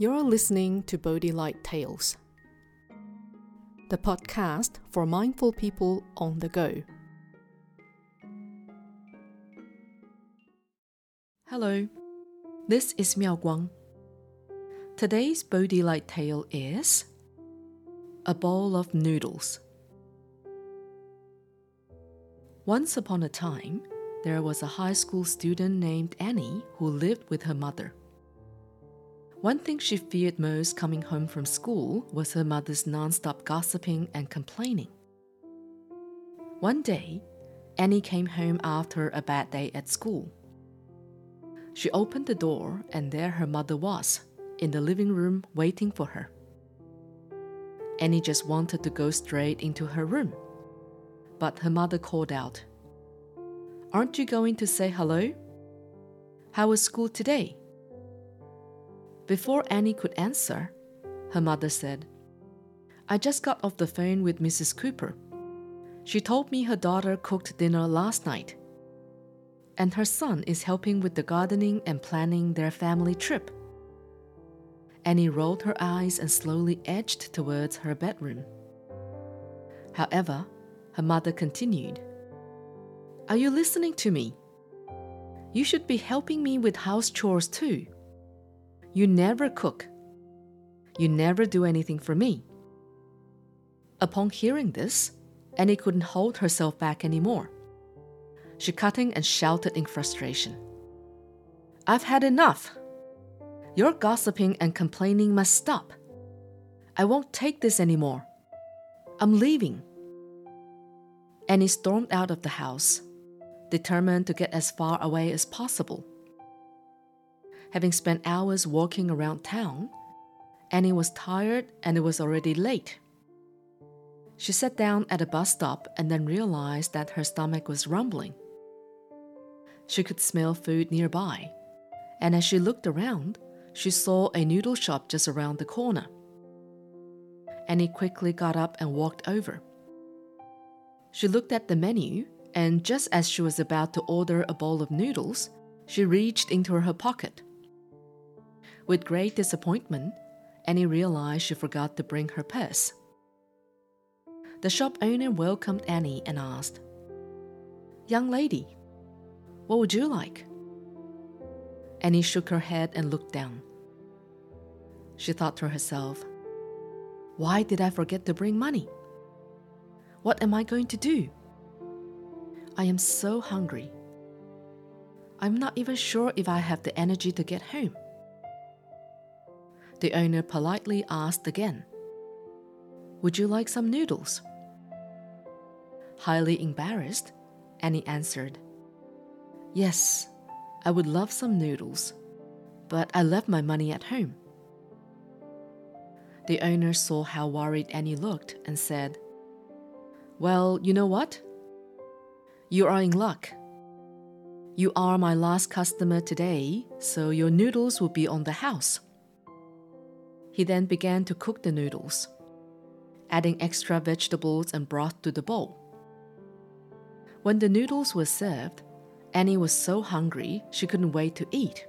You're listening to Bodhi Light Tales, the podcast for mindful people on the go. Hello, this is Miao Guang. Today's Bodhi Light tale is A Bowl of Noodles. Once upon a time, there was a high school student named Annie who lived with her mother. One thing she feared most coming home from school was her mother's non-stop gossiping and complaining. One day, Annie came home after a bad day at school. She opened the door, and there her mother was, in the living room waiting for her. Annie just wanted to go straight into her room. But her mother called out, Aren't you going to say hello? How was school today? Before Annie could answer, her mother said, I just got off the phone with Mrs. Cooper. She told me her daughter cooked dinner last night. And her son is helping with the gardening and planning their family trip. Annie rolled her eyes and slowly edged towards her bedroom. However, her mother continued, Are you listening to me? You should be helping me with house chores too. You never cook. You never do anything for me. Upon hearing this, Annie couldn't hold herself back anymore. She cut in and shouted in frustration. I've had enough. Your gossiping and complaining must stop. I won't take this anymore. I'm leaving. Annie stormed out of the house, determined to get as far away as possible. Having spent hours walking around town, Annie was tired and it was already late. She sat down at a bus stop and then realized that her stomach was rumbling. She could smell food nearby, and as she looked around, she saw a noodle shop just around the corner. Annie quickly got up and walked over. She looked at the menu, and just as she was about to order a bowl of noodles, she reached into her pocket. With great disappointment, Annie realized she forgot to bring her purse. The shop owner welcomed Annie and asked, Young lady, what would you like? Annie shook her head and looked down. She thought to herself, Why did I forget to bring money? What am I going to do? I am so hungry. I'm not even sure if I have the energy to get home. The owner politely asked again, Would you like some noodles? Highly embarrassed, Annie answered, Yes, I would love some noodles, but I left my money at home. The owner saw how worried Annie looked and said, Well, you know what? You are in luck. You are my last customer today, so your noodles will be on the house. He then began to cook the noodles, adding extra vegetables and broth to the bowl. When the noodles were served, Annie was so hungry she couldn't wait to eat.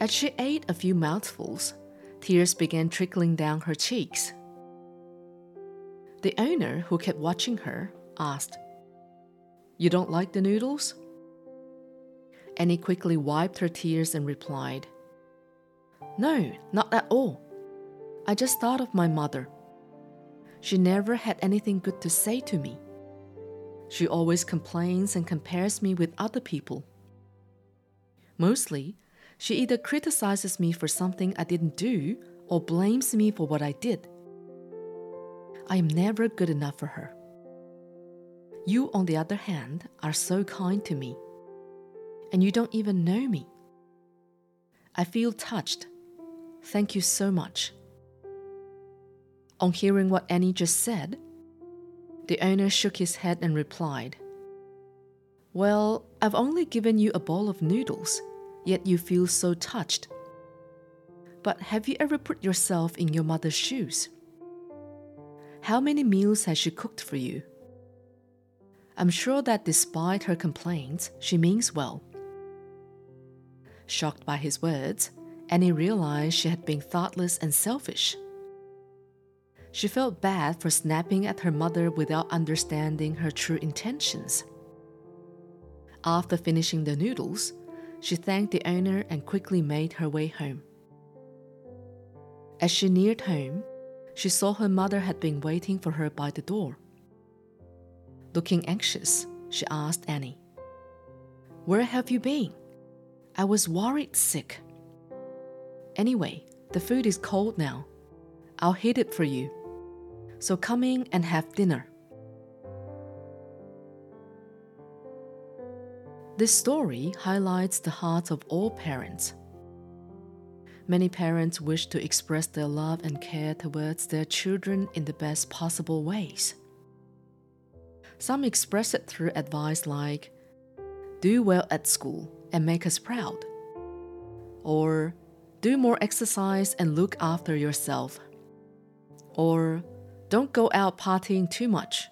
As she ate a few mouthfuls, tears began trickling down her cheeks. The owner, who kept watching her, asked, You don't like the noodles? Annie quickly wiped her tears and replied, no, not at all. I just thought of my mother. She never had anything good to say to me. She always complains and compares me with other people. Mostly, she either criticizes me for something I didn't do or blames me for what I did. I am never good enough for her. You, on the other hand, are so kind to me, and you don't even know me. I feel touched Thank you so much. On hearing what Annie just said, the owner shook his head and replied, Well, I've only given you a bowl of noodles, yet you feel so touched. But have you ever put yourself in your mother's shoes? How many meals has she cooked for you? I'm sure that despite her complaints, she means well. Shocked by his words, Annie realized she had been thoughtless and selfish. She felt bad for snapping at her mother without understanding her true intentions. After finishing the noodles, she thanked the owner and quickly made her way home. As she neared home, she saw her mother had been waiting for her by the door. Looking anxious, she asked Annie, Where have you been? I was worried sick. Anyway, the food is cold now. I'll heat it for you. So come in and have dinner. This story highlights the hearts of all parents. Many parents wish to express their love and care towards their children in the best possible ways. Some express it through advice like, do well at school and make us proud. Or, do more exercise and look after yourself. Or, don't go out partying too much.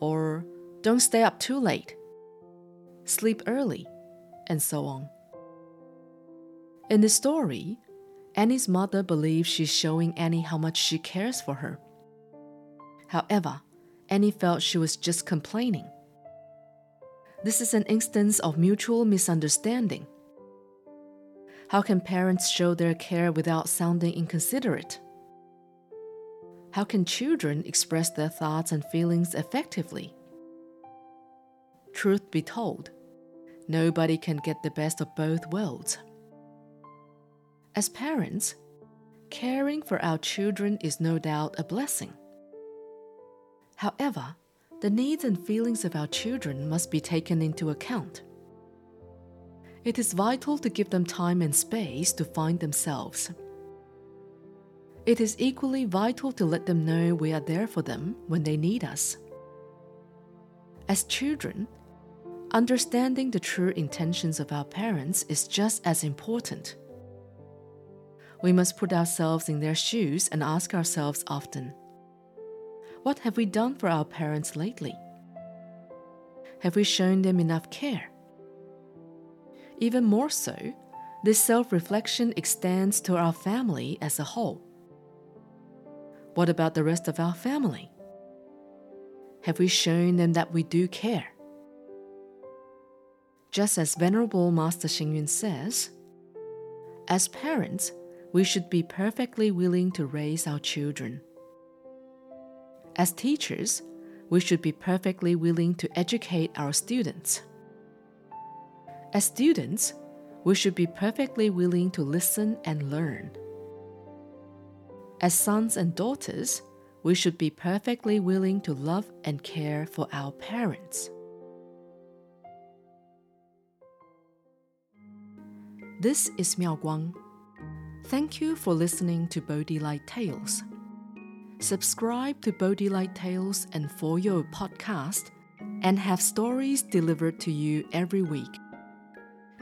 Or, don't stay up too late. Sleep early, and so on. In the story, Annie's mother believes she's showing Annie how much she cares for her. However, Annie felt she was just complaining. This is an instance of mutual misunderstanding. How can parents show their care without sounding inconsiderate? How can children express their thoughts and feelings effectively? Truth be told, nobody can get the best of both worlds. As parents, caring for our children is no doubt a blessing. However, the needs and feelings of our children must be taken into account. It is vital to give them time and space to find themselves. It is equally vital to let them know we are there for them when they need us. As children, understanding the true intentions of our parents is just as important. We must put ourselves in their shoes and ask ourselves often what have we done for our parents lately? Have we shown them enough care? Even more so, this self reflection extends to our family as a whole. What about the rest of our family? Have we shown them that we do care? Just as Venerable Master Xing says, as parents, we should be perfectly willing to raise our children. As teachers, we should be perfectly willing to educate our students. As students, we should be perfectly willing to listen and learn. As sons and daughters, we should be perfectly willing to love and care for our parents. This is Miao Guang. Thank you for listening to Bodhi Light Tales. Subscribe to Bodhi Light Tales and For Your podcast and have stories delivered to you every week.